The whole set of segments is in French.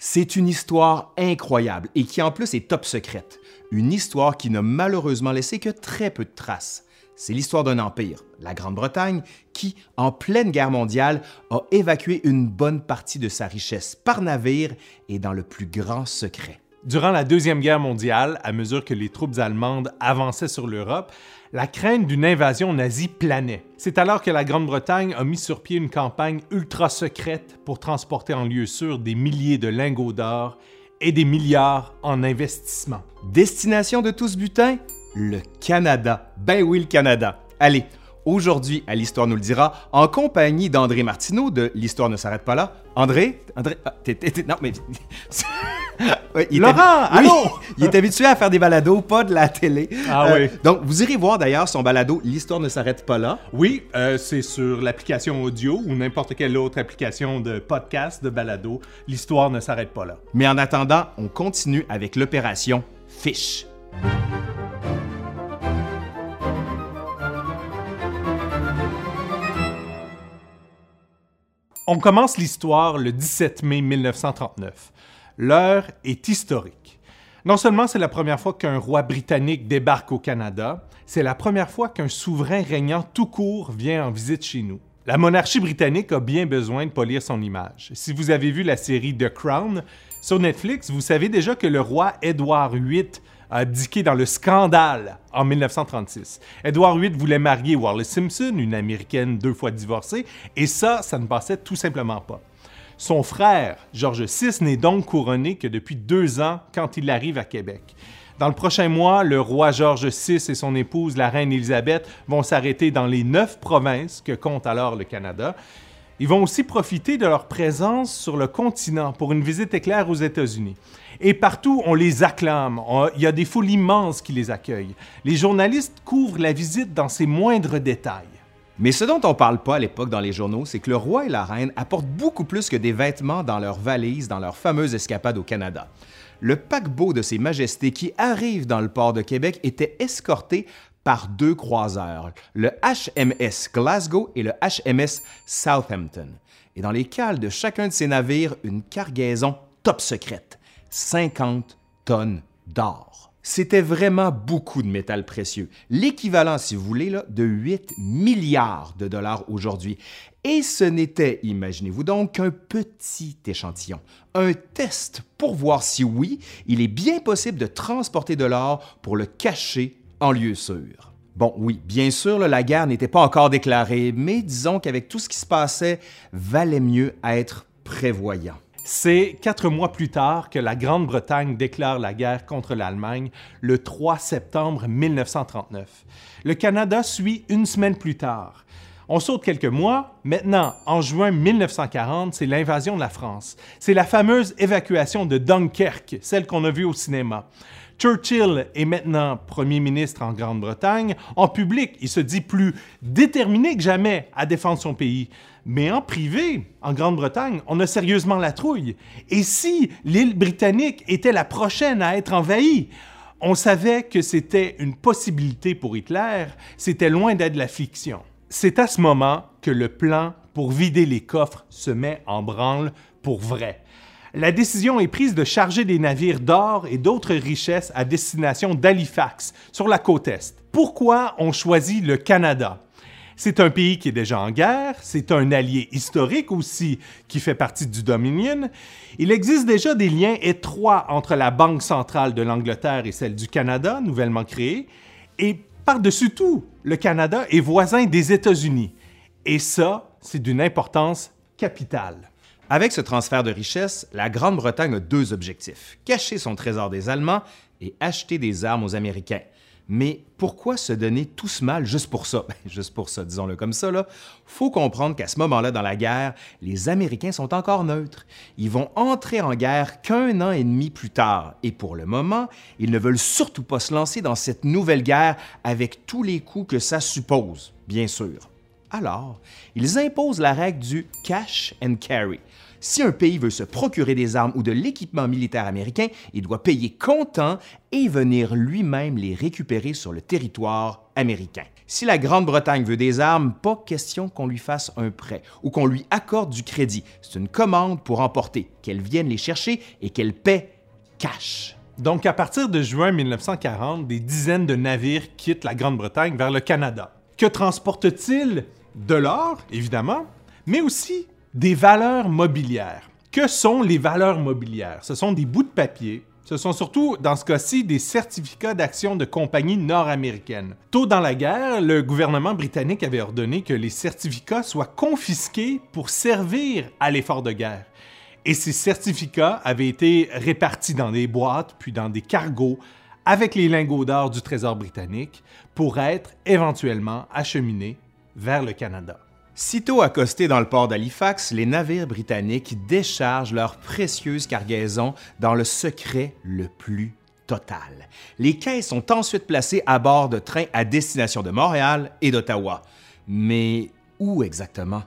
C'est une histoire incroyable et qui en plus est top secrète. Une histoire qui n'a malheureusement laissé que très peu de traces. C'est l'histoire d'un empire, la Grande-Bretagne, qui, en pleine guerre mondiale, a évacué une bonne partie de sa richesse par navire et dans le plus grand secret. Durant la Deuxième Guerre mondiale, à mesure que les troupes allemandes avançaient sur l'Europe, la crainte d'une invasion nazie planait. C'est alors que la Grande-Bretagne a mis sur pied une campagne ultra secrète pour transporter en lieu sûr des milliers de lingots d'or et des milliards en investissement. Destination de tout ce butin? Le Canada. Ben oui, le Canada. Allez, aujourd'hui, à l'Histoire nous le dira, en compagnie d'André Martineau de L'Histoire ne s'arrête pas là. André? André? Ah, non, mais... Il est Laurent, habi- allô? Oui, il est habitué à faire des balados, pas de la télé. Euh, Ah oui. Donc, vous irez voir d'ailleurs son balado L'Histoire ne s'arrête pas là. Oui, euh, c'est sur l'application audio ou n'importe quelle autre application de podcast, de balado. L'histoire ne s'arrête pas là. Mais en attendant, on continue avec l'opération Fish. On commence l'histoire le 17 mai 1939. L'heure est historique. Non seulement c'est la première fois qu'un roi britannique débarque au Canada, c'est la première fois qu'un souverain régnant tout court vient en visite chez nous. La monarchie britannique a bien besoin de polir son image. Si vous avez vu la série The Crown sur Netflix, vous savez déjà que le roi Édouard VIII a abdiqué dans le scandale en 1936. Édouard VIII voulait marier Wallis Simpson, une américaine deux fois divorcée, et ça, ça ne passait tout simplement pas. Son frère, George VI, n'est donc couronné que depuis deux ans quand il arrive à Québec. Dans le prochain mois, le roi George VI et son épouse, la reine Élisabeth, vont s'arrêter dans les neuf provinces que compte alors le Canada. Ils vont aussi profiter de leur présence sur le continent pour une visite éclair aux États-Unis. Et partout, on les acclame. Il y a des foules immenses qui les accueillent. Les journalistes couvrent la visite dans ses moindres détails. Mais ce dont on parle pas à l'époque dans les journaux, c'est que le roi et la reine apportent beaucoup plus que des vêtements dans leurs valises dans leur fameuse escapade au Canada. Le paquebot de Ses Majestés qui arrive dans le port de Québec était escorté par deux croiseurs, le HMS Glasgow et le HMS Southampton. Et dans les cales de chacun de ces navires, une cargaison top secrète, 50 tonnes d'or. C'était vraiment beaucoup de métal précieux, l'équivalent, si vous voulez, de 8 milliards de dollars aujourd'hui. Et ce n'était, imaginez-vous donc, qu'un petit échantillon, un test pour voir si oui, il est bien possible de transporter de l'or pour le cacher en lieu sûr. Bon, oui, bien sûr, la guerre n'était pas encore déclarée, mais disons qu'avec tout ce qui se passait, valait mieux être prévoyant. C'est quatre mois plus tard que la Grande-Bretagne déclare la guerre contre l'Allemagne, le 3 septembre 1939. Le Canada suit une semaine plus tard. On saute quelques mois. Maintenant, en juin 1940, c'est l'invasion de la France. C'est la fameuse évacuation de Dunkerque, celle qu'on a vue au cinéma. Churchill est maintenant premier ministre en Grande-Bretagne. En public, il se dit plus déterminé que jamais à défendre son pays. Mais en privé, en Grande-Bretagne, on a sérieusement la trouille. Et si l'île britannique était la prochaine à être envahie? On savait que c'était une possibilité pour Hitler, c'était loin d'être la fiction. C'est à ce moment que le plan pour vider les coffres se met en branle pour vrai. La décision est prise de charger des navires d'or et d'autres richesses à destination d'Halifax, sur la côte Est. Pourquoi on choisit le Canada? C'est un pays qui est déjà en guerre, c'est un allié historique aussi qui fait partie du Dominion. Il existe déjà des liens étroits entre la Banque centrale de l'Angleterre et celle du Canada, nouvellement créée, et par-dessus tout, le Canada est voisin des États-Unis. Et ça, c'est d'une importance capitale. Avec ce transfert de richesses, la Grande-Bretagne a deux objectifs cacher son trésor des Allemands et acheter des armes aux Américains. Mais pourquoi se donner tout ce mal juste pour ça? Ben, juste pour ça, disons-le comme ça, là. Faut comprendre qu'à ce moment-là dans la guerre, les Américains sont encore neutres. Ils vont entrer en guerre qu'un an et demi plus tard. Et pour le moment, ils ne veulent surtout pas se lancer dans cette nouvelle guerre avec tous les coûts que ça suppose, bien sûr. Alors, ils imposent la règle du cash and carry, Si un pays veut se procurer des armes ou de l'équipement militaire américain, il doit payer comptant et venir lui-même les récupérer sur le territoire américain. Si la Grande-Bretagne veut des armes, pas question qu'on lui fasse un prêt ou qu'on lui accorde du crédit. C'est une commande pour emporter, qu'elle vienne les chercher et qu'elle paie cash. Donc, à partir de juin 1940, des dizaines de navires quittent la Grande-Bretagne vers le Canada. Que transportent-ils De l'or, évidemment, mais aussi des valeurs mobilières. Que sont les valeurs mobilières? Ce sont des bouts de papier ce sont surtout, dans ce cas-ci, des certificats d'action de compagnies nord-américaines. Tôt dans la guerre, le gouvernement britannique avait ordonné que les certificats soient confisqués pour servir à l'effort de guerre. Et ces certificats avaient été répartis dans des boîtes, puis dans des cargos, avec les lingots d'or du Trésor britannique, pour être éventuellement acheminés vers le Canada. Sitôt accostés dans le port d'Halifax, les navires britanniques déchargent leurs précieuses cargaisons dans le secret le plus total. Les caisses sont ensuite placées à bord de trains à destination de Montréal et d'Ottawa. Mais où exactement?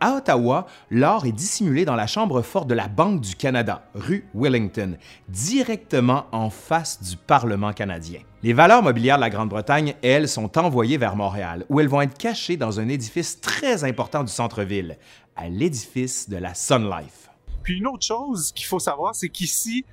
À Ottawa, l'or est dissimulé dans la chambre forte de la Banque du Canada, rue Wellington, directement en face du Parlement canadien. Les valeurs mobilières de la Grande-Bretagne, elles, sont envoyées vers Montréal, où elles vont être cachées dans un édifice très important du centre-ville, à l'édifice de la Sun Life. Puis une autre chose qu'il faut savoir, c'est qu'ici,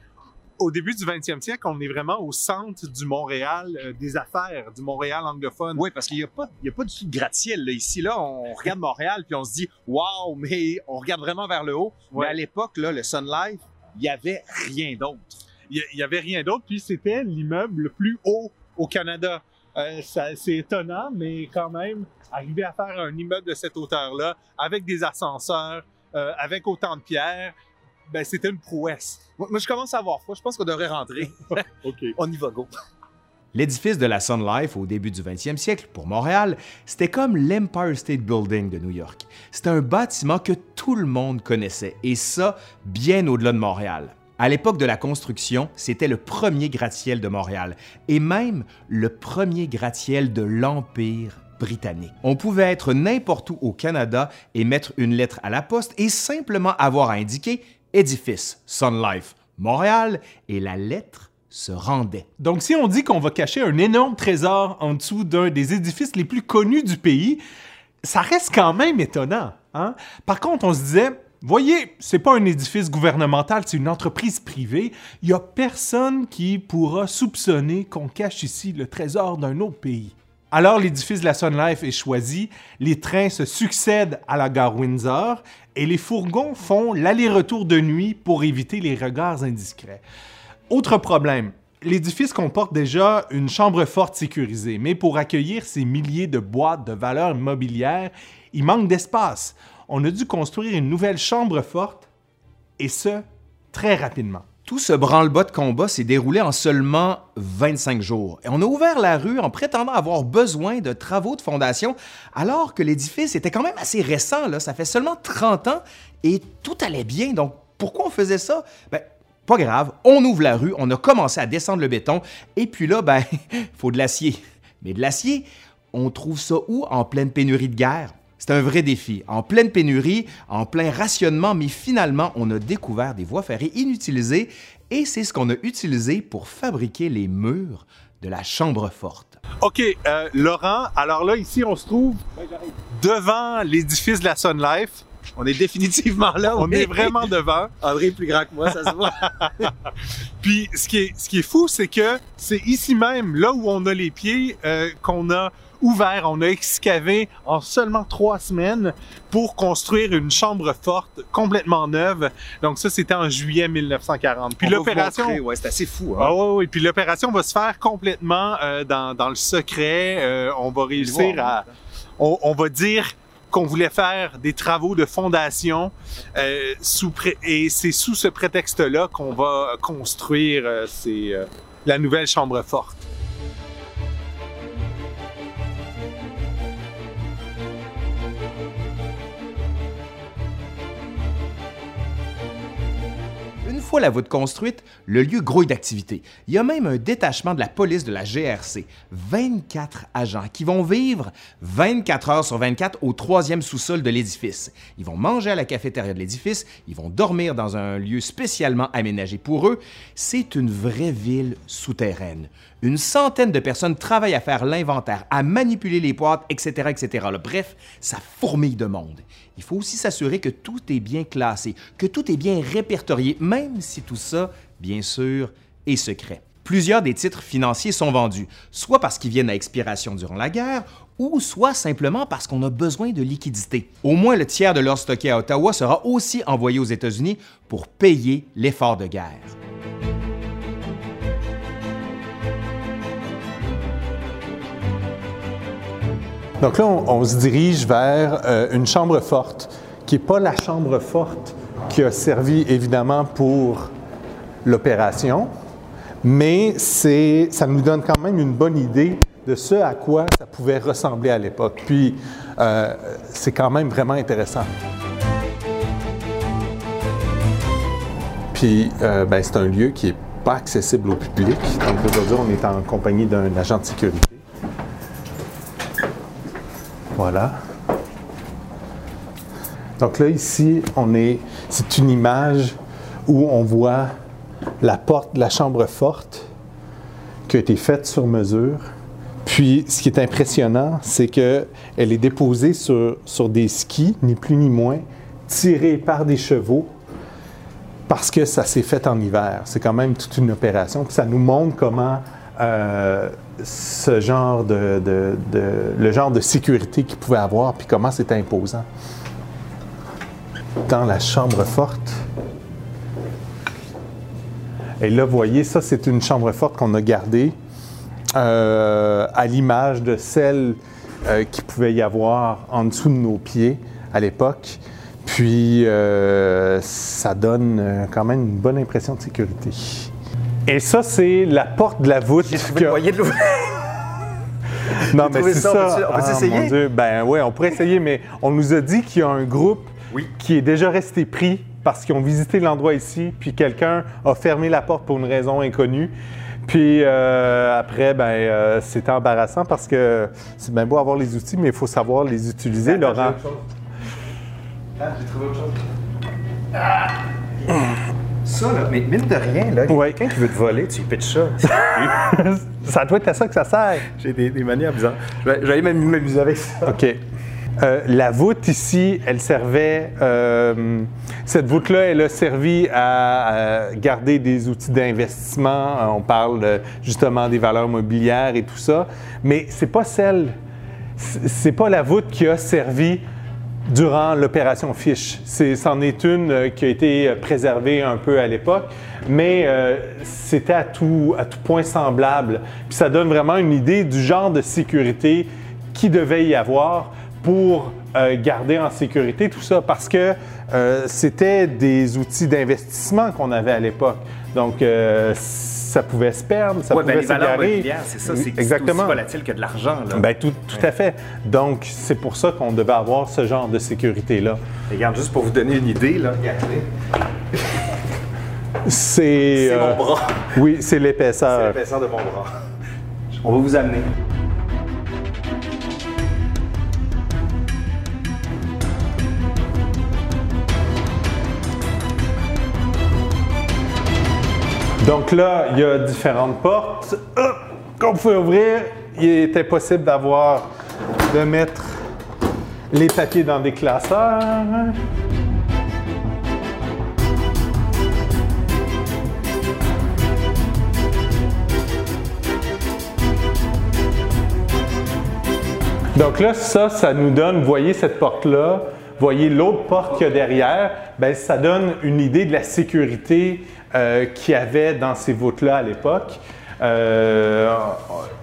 au début du 20e siècle, on est vraiment au centre du Montréal euh, des affaires, du Montréal anglophone. Oui, parce qu'il n'y a, pas, a pas du tout de gratte-ciel. Ici, là, on regarde Montréal, puis on se dit « Wow! » mais on regarde vraiment vers le haut. Mais à l'époque, là, le Sun Life, il n'y avait rien d'autre. Il n'y avait rien d'autre, puis c'était l'immeuble le plus haut au Canada. Euh, c'est étonnant, mais quand même, arriver à faire un immeuble de cette hauteur-là, avec des ascenseurs, euh, avec autant de pierres, ben, c'était une prouesse. Moi, je commence à avoir froid. Je pense qu'on devrait rentrer. OK. On y va, go. L'édifice de la Sun Life au début du 20e siècle, pour Montréal, c'était comme l'Empire State Building de New York. C'était un bâtiment que tout le monde connaissait, et ça, bien au-delà de Montréal. À l'époque de la construction, c'était le premier gratte-ciel de Montréal, et même le premier gratte-ciel de l'Empire britannique. On pouvait être n'importe où au Canada et mettre une lettre à la poste et simplement avoir à indiquer édifice, Sun Life, Montréal, et la lettre se rendait. Donc si on dit qu'on va cacher un énorme trésor en dessous d'un des édifices les plus connus du pays, ça reste quand même étonnant. Hein? Par contre, on se disait, voyez, c'est pas un édifice gouvernemental, c'est une entreprise privée. Il y a personne qui pourra soupçonner qu'on cache ici le trésor d'un autre pays. Alors l'édifice de la Sun Life est choisi, les trains se succèdent à la gare Windsor et les fourgons font l'aller-retour de nuit pour éviter les regards indiscrets. Autre problème, l'édifice comporte déjà une chambre forte sécurisée, mais pour accueillir ces milliers de boîtes de valeurs immobilières, il manque d'espace. On a dû construire une nouvelle chambre forte, et ce, très rapidement. Tout ce branle-bas de combat s'est déroulé en seulement 25 jours. Et on a ouvert la rue en prétendant avoir besoin de travaux de fondation, alors que l'édifice était quand même assez récent, là. ça fait seulement 30 ans, et tout allait bien. Donc pourquoi on faisait ça? Ben, pas grave, on ouvre la rue, on a commencé à descendre le béton, et puis là, ben, faut de l'acier. Mais de l'acier, on trouve ça où? En pleine pénurie de guerre? C'est un vrai défi. En pleine pénurie, en plein rationnement, mais finalement, on a découvert des voies ferrées inutilisées et c'est ce qu'on a utilisé pour fabriquer les murs de la chambre forte. OK, euh, Laurent, alors là, ici, on se trouve devant l'édifice de la Sun Life. On est définitivement là. On est vraiment devant. André est plus grand que moi, ça se voit. Puis ce qui est, ce qui est fou, c'est que c'est ici même, là où on a les pieds, euh, qu'on a ouvert, on a excavé en seulement trois semaines pour construire une chambre forte complètement neuve. Donc ça, c'était en juillet 1940. Puis l'opération, ouais, c'est assez fou. Hein? Ah ouais, ouais. Puis l'opération va se faire complètement euh, dans, dans, le secret. Euh, on va réussir à, on, on va dire qu'on voulait faire des travaux de fondation euh, sous et c'est sous ce prétexte-là qu'on va construire euh, euh, la nouvelle chambre forte. Fois la voûte construite, le lieu grouille d'activité. Il y a même un détachement de la police de la GRC. 24 agents qui vont vivre 24 heures sur 24 au troisième sous-sol de l'édifice. Ils vont manger à la cafétéria de l'édifice, ils vont dormir dans un lieu spécialement aménagé pour eux. C'est une vraie ville souterraine. Une centaine de personnes travaillent à faire l'inventaire, à manipuler les boîtes, etc., etc. Bref, ça fourmille de monde. Il faut aussi s'assurer que tout est bien classé, que tout est bien répertorié, même si tout ça, bien sûr, est secret. Plusieurs des titres financiers sont vendus, soit parce qu'ils viennent à expiration durant la guerre, ou soit simplement parce qu'on a besoin de liquidités. Au moins le tiers de l'or stocké à Ottawa sera aussi envoyé aux États-Unis pour payer l'effort de guerre. Donc là, on, se dirige vers euh, une chambre forte, qui n'est pas la chambre forte qui a servi évidemment pour l'opération, mais ça nous donne quand même une bonne idée de ce à quoi ça pouvait ressembler à l'époque. Puis, euh, c'est quand même vraiment intéressant. Puis, euh, ben, c'est un lieu qui n'est pas accessible au public. Donc, aujourd'hui, on est en compagnie d'un agent de sécurité. Voilà. Donc là, ici, on est, c'est une image où on voit la porte de la chambre forte qui a été faite sur mesure. Puis, ce qui est impressionnant, c'est qu'elle est déposée sur, des skis, ni plus ni moins, tirés par des chevaux, parce que ça s'est fait en hiver. C'est quand même toute une opération. Ça nous montre comment euh, ce genre de, le genre de sécurité qu'il pouvait avoir, puis comment c'était imposant. Dans la chambre forte. Et là, vous voyez, ça, c'est une chambre forte qu'on a gardée euh, à l'image de celle euh, qui pouvait y avoir en dessous de nos pieds à l'époque. Puis, ça donne quand même une bonne impression de sécurité. Et ça, c'est la porte de la voûte. J'ai trouvé le de l'ouvrir. non, mais c'est ça. On peut, ah, essayer? Ben oui, on pourrait essayer, mais on nous a dit qu'il y a un groupe qui est déjà resté pris parce qu'ils ont visité l'endroit ici, puis quelqu'un a fermé la porte pour une raison inconnue. Puis euh, après, ben, euh, c'était embarrassant parce que c'est bien beau avoir les outils, mais il faut savoir les utiliser, Laurent. Ah, j'ai trouvé autre chose. Ah! Ça, là, mais mine de rien, là, quelqu'un qui veut te voler, tu lui pitches ça. ça doit être à ça que ça sert. J'ai des, manières bizarres. Je vais, aller m'amuser avec ça. OK. Euh, la voûte ici, elle servait. Euh, cette voûte-là, elle a servi à, garder des outils d'investissement. On parle justement des valeurs mobilières et tout ça. Mais c'est pas celle. C'est pas la voûte qui a servi durant l'opération Fish. c'en est une euh, qui a été euh, préservée un peu à l'époque, mais euh, c'était à tout, point semblable. Puis ça donne vraiment une idée du genre de sécurité qui devait y avoir pour garder en sécurité tout ça, parce que c'était des outils d'investissement qu'on avait à l'époque. Donc, ça pouvait se perdre, ça pouvait s'égarer. c'est ça, c'est Exactement. aussi volatile que de l'argent. Bien, tout, tout à fait. Donc, c'est pour ça qu'on devait avoir ce genre de sécurité-là. Regarde, juste pour vous donner une idée, là, regardez. C'est... C'est mon euh, bras. Oui, c'est l'épaisseur. C'est l'épaisseur de mon bras. On va vous amener. Donc là, il y a différentes portes qu'on pouvait ouvrir. Il était possible d'avoir, de mettre les papiers dans des classeurs. Donc là, ça, ça nous donne, voyez cette porte-là, voyez l'autre porte qu'il y a derrière, bien, ça donne une idée de la sécurité euh, qu'il y avait dans ces voûtes-là à l'époque. Euh,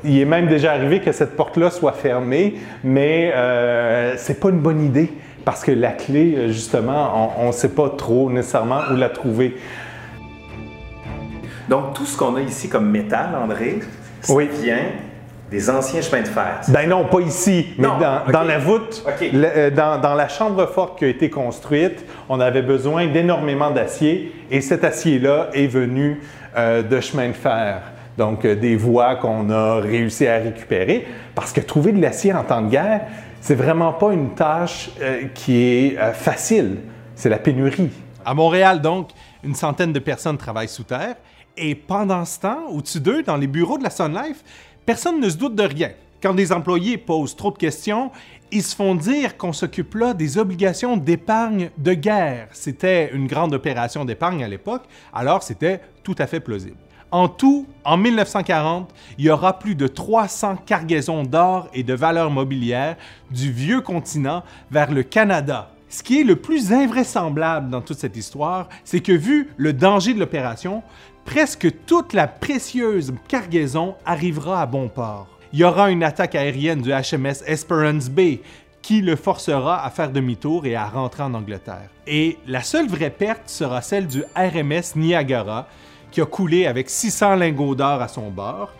il est même déjà arrivé que cette porte-là soit fermée, mais euh, c'est pas une bonne idée parce que la clé, justement, on ne sait pas trop nécessairement où la trouver. Donc, tout ce qu'on a ici comme métal, André, ça vient des anciens chemins de fer. Ben non, pas ici, mais Non, dans, la voûte, le- euh, dans, dans la chambre forte qui a été construite, on avait besoin d'énormément d'acier et cet acier-là est venu euh, de chemin de fer. Donc, euh, des voies qu'on a réussi à récupérer. Parce que trouver de l'acier en temps de guerre, c'est vraiment pas une tâche euh, qui est euh, facile. C'est la pénurie. À Montréal, donc, une centaine de personnes travaillent sous terre. Et pendant ce temps, au-dessus d'eux, dans les bureaux de la Sun Life, personne ne se doute de rien. Quand des employés posent trop de questions, ils se font dire qu'on s'occupe là des obligations d'épargne de guerre. C'était une grande opération d'épargne à l'époque, alors c'était tout à fait plausible. En tout, en 1940, il y aura plus de 300 cargaisons d'or et de valeurs mobilières du vieux continent vers le Canada. Ce qui est le plus invraisemblable dans toute cette histoire, c'est que vu le danger de l'opération, presque toute la précieuse cargaison arrivera à bon port. Il y aura une attaque aérienne du HMS Esperance Bay qui le forcera à faire demi-tour et à rentrer en Angleterre. Et la seule vraie perte sera celle du RMS Niagara, qui a coulé avec 600 lingots d'or à son bord,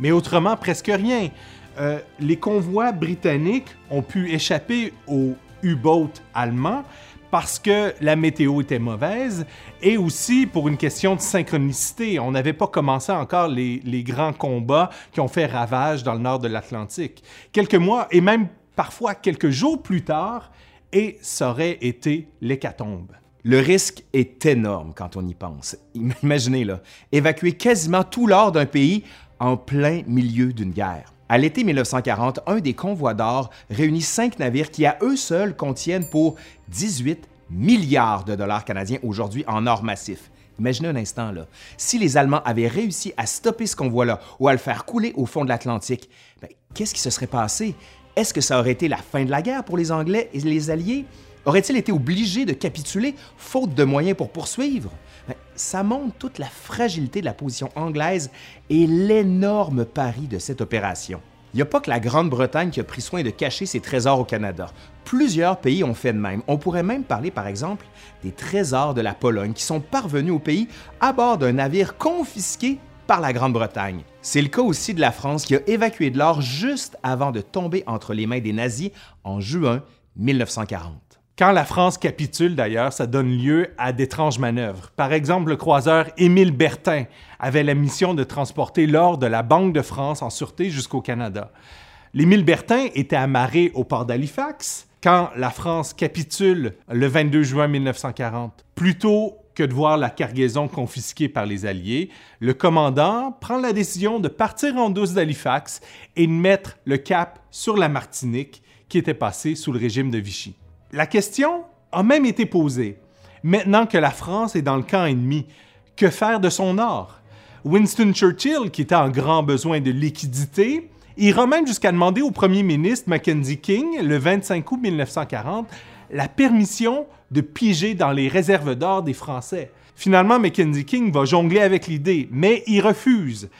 mais autrement presque rien. Euh, les convois britanniques ont pu échapper aux U-boats allemands parce que la météo était mauvaise et aussi pour une question de synchronicité. On n'avait pas commencé encore les, grands combats qui ont fait ravage dans le nord de l'Atlantique. Quelques mois et même parfois quelques jours plus tard, et ça aurait été l'hécatombe. Le risque est énorme quand on y pense. Im- Imaginez, là, évacuer quasiment tout l'or d'un pays en plein milieu d'une guerre. À l'été 1940, un des convois d'or réunit cinq navires qui, à eux seuls, contiennent pour 18 milliards de dollars canadiens aujourd'hui en or massif. Imaginez un instant, là. Si les Allemands avaient réussi à stopper ce convoi-là ou à le faire couler au fond de l'Atlantique, ben, qu'est-ce qui se serait passé? Est-ce que ça aurait été la fin de la guerre pour les Anglais et les Alliés? Auraient-ils été obligés de capituler faute de moyens pour poursuivre? Ça montre toute la fragilité de la position anglaise et l'énorme pari de cette opération. Il n'y a pas que la Grande-Bretagne qui a pris soin de cacher ses trésors au Canada. Plusieurs pays ont fait de même. On pourrait même parler, par exemple, des trésors de la Pologne qui sont parvenus au pays à bord d'un navire confisqué par la Grande-Bretagne. C'est le cas aussi de la France qui a évacué de l'or juste avant de tomber entre les mains des nazis en juin 1940. Quand la France capitule, d'ailleurs, ça donne lieu à d'étranges manœuvres. Par exemple, le croiseur Émile Bertin avait la mission de transporter l'or de la Banque de France en sûreté jusqu'au Canada. L'Émile Bertin était amarré au port d'Halifax quand la France capitule le 22 juin 1940. Plutôt que de voir la cargaison confisquée par les Alliés, le commandant prend la décision de partir en douce d'Halifax et de mettre le cap sur la Martinique qui était passée sous le régime de Vichy. La question a même été posée. Maintenant que la France est dans le camp ennemi, que faire de son or? Winston Churchill, qui était en grand besoin de liquidité, ira même jusqu'à demander au premier ministre Mackenzie King, le 25 août 1940, la permission de piger dans les réserves d'or des Français. Finalement, Mackenzie King va jongler avec l'idée, mais il refuse.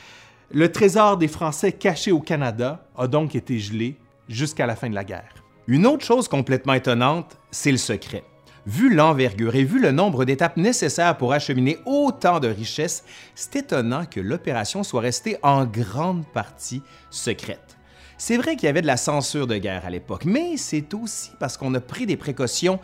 Le trésor des Français caché au Canada a donc été gelé jusqu'à la fin de la guerre. Une autre chose complètement étonnante, c'est le secret. Vu l'envergure et vu le nombre d'étapes nécessaires pour acheminer autant de richesses, c'est étonnant que l'opération soit restée en grande partie secrète. C'est vrai qu'il y avait de la censure de guerre à l'époque, mais c'est aussi parce qu'on a pris des précautions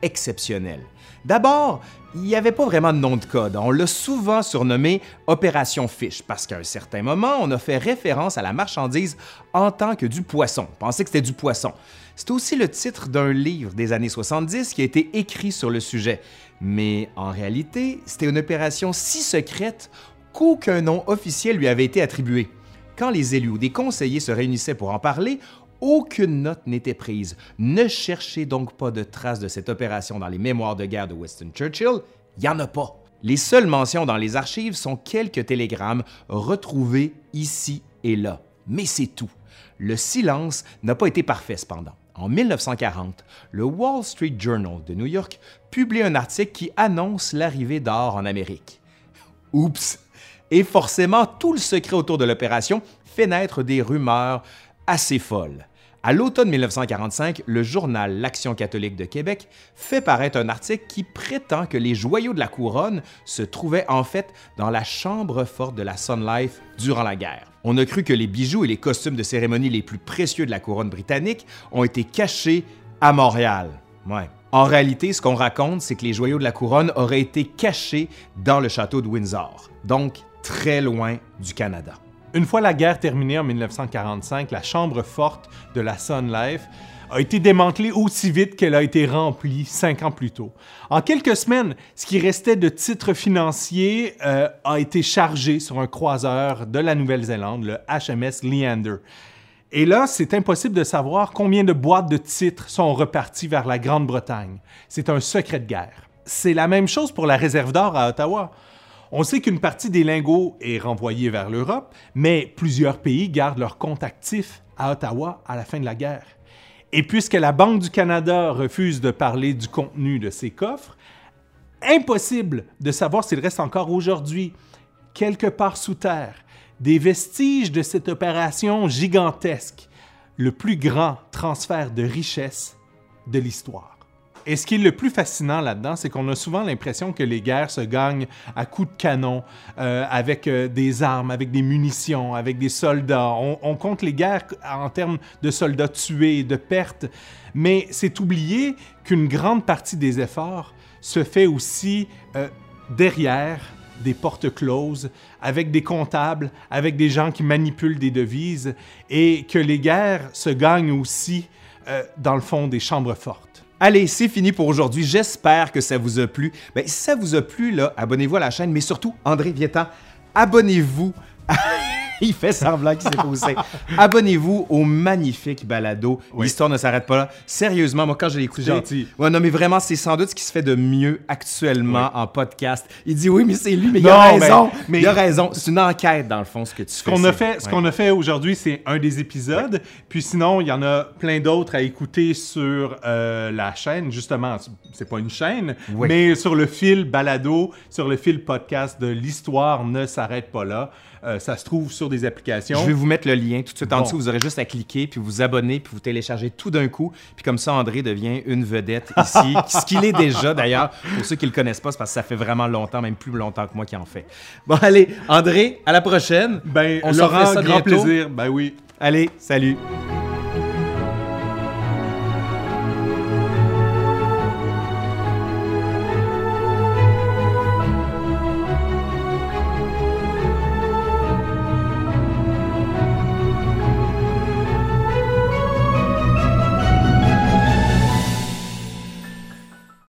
exceptionnelles. D'abord, il n'y avait pas vraiment de nom de code. On l'a souvent surnommé Opération Fish parce qu'à un certain moment, on a fait référence à la marchandise en tant que du poisson. On pensait que c'était du poisson. C'est aussi le titre d'un livre des années 70 qui a été écrit sur le sujet. Mais en réalité, c'était une opération si secrète qu'aucun nom officiel lui avait été attribué. Quand les élus ou des conseillers se réunissaient pour en parler, aucune note n'était prise. Ne cherchez donc pas de traces de cette opération dans les mémoires de guerre de Winston Churchill, il n'y en a pas. Les seules mentions dans les archives sont quelques télégrammes retrouvés ici et là. Mais c'est tout. Le silence n'a pas été parfait cependant. En 1940, le Wall Street Journal de New York publie un article qui annonce l'arrivée d'or en Amérique. Oups! Et forcément, tout le secret autour de l'opération fait naître des rumeurs assez folles. À l'automne 1945, le journal L'Action catholique de Québec fait paraître un article qui prétend que les joyaux de la couronne se trouvaient en fait dans la chambre forte de la Sun Life durant la guerre. On a cru que les bijoux et les costumes de cérémonie les plus précieux de la couronne britannique ont été cachés à Montréal. Ouais. En réalité, ce qu'on raconte, c'est que les joyaux de la couronne auraient été cachés dans le château de Windsor, donc très loin du Canada. Une fois la guerre terminée en 1945, la chambre forte de la Sun Life a été démantelée aussi vite qu'elle a été remplie cinq ans plus tôt. En quelques semaines, ce qui restait de titres financiers euh, a été chargé sur un croiseur de la Nouvelle-Zélande, le HMS Leander. Et là, c'est impossible de savoir combien de boîtes de titres sont reparties vers la Grande-Bretagne. C'est un secret de guerre. C'est la même chose pour la réserve d'or à Ottawa. On sait qu'une partie des lingots est renvoyée vers l'Europe, mais plusieurs pays gardent leurs comptes actifs à Ottawa à la fin de la guerre. Et puisque la Banque du Canada refuse de parler du contenu de ces coffres, impossible de savoir s'il reste encore aujourd'hui, quelque part sous terre, des vestiges de cette opération gigantesque, le plus grand transfert de richesse de l'histoire. Et ce qui est le plus fascinant là-dedans, c'est qu'on a souvent l'impression que les guerres se gagnent à coups de canon, euh, avec euh, des armes, avec des munitions, avec des soldats. On, compte les guerres en termes de soldats tués, de pertes, mais c'est oublier qu'une grande partie des efforts se fait aussi euh, derrière des portes closes, avec des comptables, avec des gens qui manipulent des devises, et que les guerres se gagnent aussi, dans le fond, des chambres fortes. Allez, c'est fini pour aujourd'hui. J'espère que ça vous a plu. Ben, si ça vous a plu, là, abonnez-vous à la chaîne, mais surtout, André Vietan, abonnez-vous il fait semblant qu'il s'est poussé. Abonnez-vous au magnifique balado. L'histoire ne s'arrête pas là. Sérieusement, moi, quand je l'ai écouté. gentil. Ouais, non, mais vraiment, c'est sans doute ce qui se fait de mieux actuellement en podcast. Il dit oui, mais c'est lui, mais il a raison. Mais, il a raison. C'est une enquête, dans le fond, ce que tu ce fais. Qu'on a fait ce qu'on a fait aujourd'hui, c'est un des épisodes. Puis sinon, il y en a plein d'autres à écouter sur euh, la chaîne. Justement, c'est pas une chaîne, mais sur le fil balado, sur le fil podcast de l'histoire ne s'arrête pas là. Euh, ça se trouve sur des applications. Je vais vous mettre le lien tout de suite en dessous. Vous aurez juste à cliquer, puis vous abonner, puis vous télécharger tout d'un coup. Puis comme ça, André devient une vedette ici. ce qu'il est déjà, d'ailleurs. Pour ceux qui ne le connaissent pas, c'est parce que ça fait vraiment longtemps, même plus longtemps que moi qui en fait. Bon, allez, André, à la prochaine. Ben, on se rend grand plaisir. Ben oui. Allez, salut.